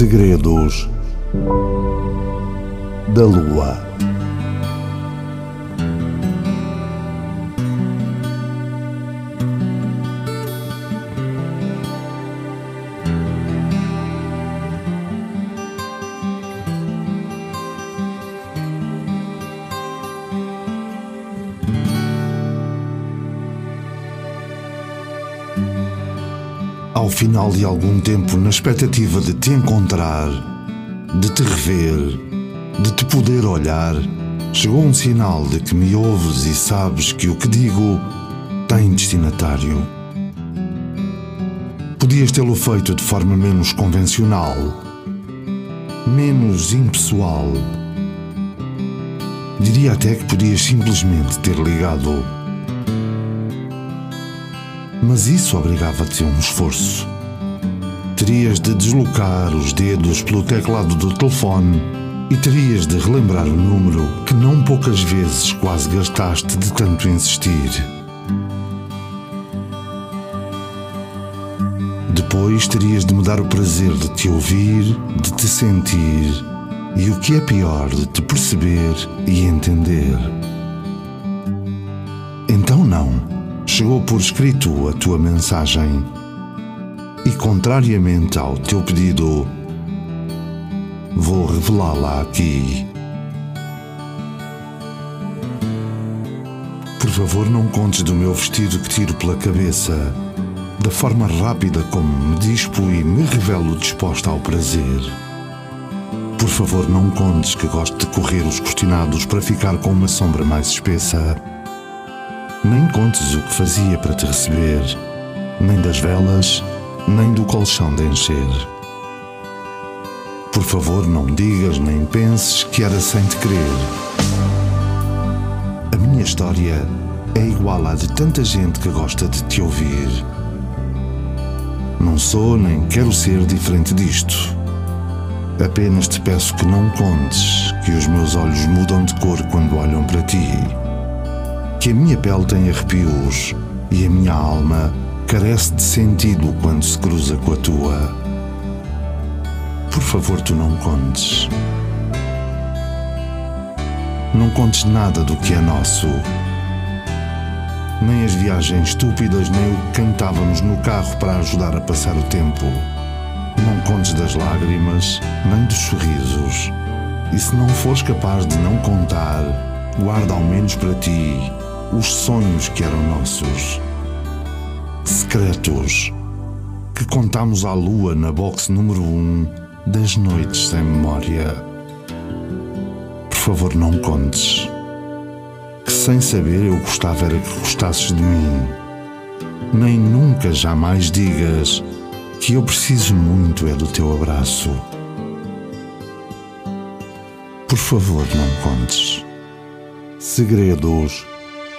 Segredos da Lua. Ao final de algum tempo, na expectativa de te encontrar, de te rever, de te poder olhar, chegou um sinal de que me ouves e sabes que o que digo tem destinatário. Podias tê-lo feito de forma menos convencional, menos impessoal. Diria até que podias simplesmente ter ligado mas isso obrigava-te a um esforço. Terias de deslocar os dedos pelo teclado do telefone e terias de relembrar o número que não poucas vezes quase gastaste de tanto insistir. Depois terias de me dar o prazer de te ouvir, de te sentir e o que é pior, de te perceber e entender. Então não chegou por escrito a tua mensagem e, contrariamente ao teu pedido, vou revelá-la aqui. Por favor, não contes do meu vestido que tiro pela cabeça, da forma rápida como me dispo e me revelo disposta ao prazer. Por favor, não contes que gosto de correr os cortinados para ficar com uma sombra mais espessa nem contes o que fazia para te receber, nem das velas, nem do colchão de encher. Por favor, não digas nem penses que era sem te querer. A minha história é igual à de tanta gente que gosta de te ouvir. Não sou nem quero ser diferente disto. Apenas te peço que não contes que os meus olhos mudam de cor quando olham para ti que a minha pele tem arrepios e a minha alma carece de sentido quando se cruza com a tua. Por favor, tu não contes. Não contes nada do que é nosso. Nem as viagens estúpidas, nem o que cantávamos no carro para ajudar a passar o tempo. Não contes das lágrimas, nem dos sorrisos. E se não fores capaz de não contar, guarda ao menos para ti os sonhos que eram nossos, secretos, que contamos à lua na box número 1 um das noites sem memória. Por favor, não contes. Que sem saber eu gostava era que gostasses de mim. Nem nunca jamais digas que eu preciso muito é do teu abraço. Por favor, não contes. Segredos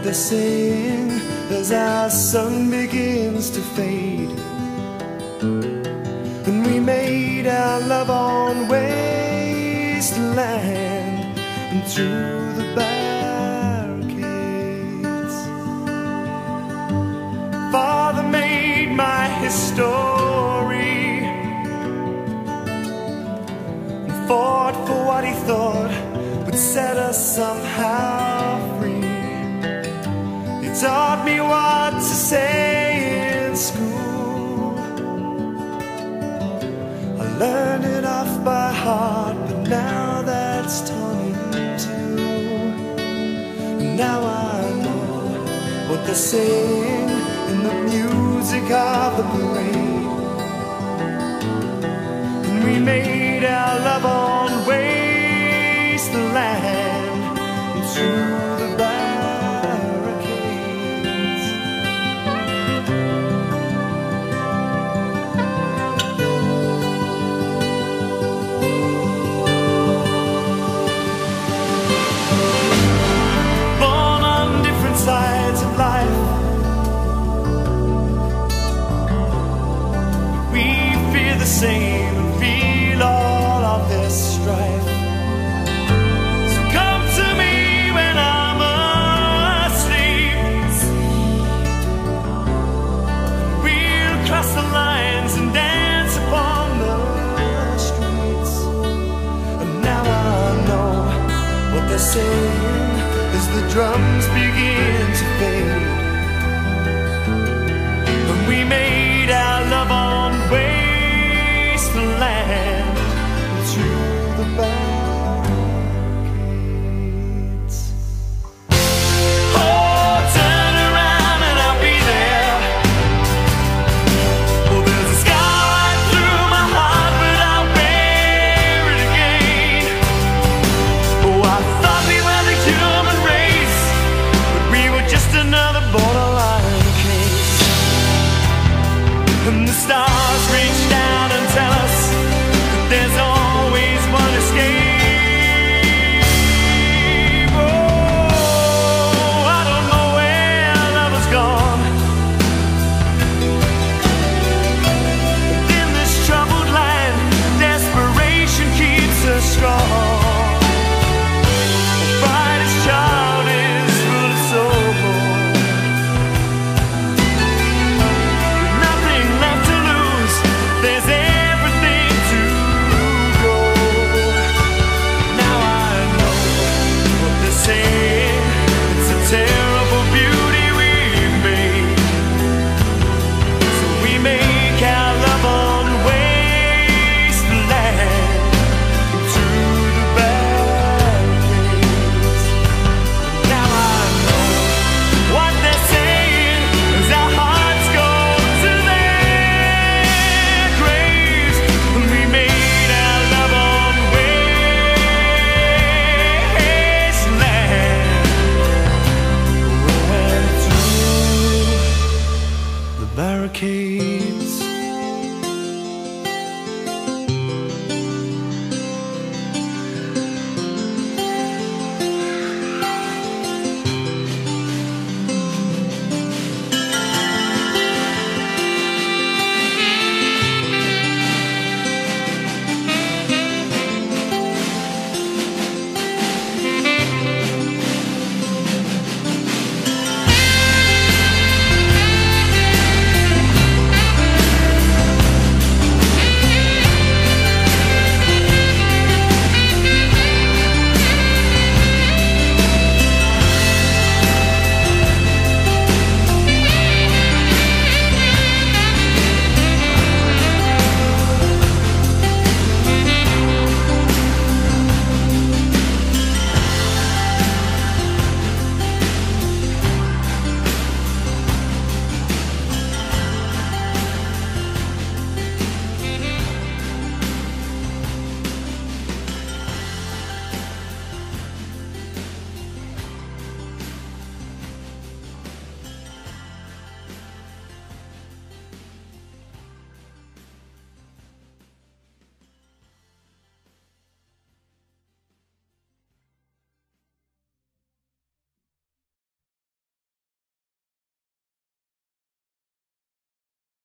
what they're saying as our sun begins to fade. And we made our love on wasteland and through the barricades. Father made my history and fought for what he thought would set us somehow Learned it off by heart, but now that's torn in two. Now I know what they're saying in the music of the parade. We made our love on wasteland and as the drums begin to fade. and the stars.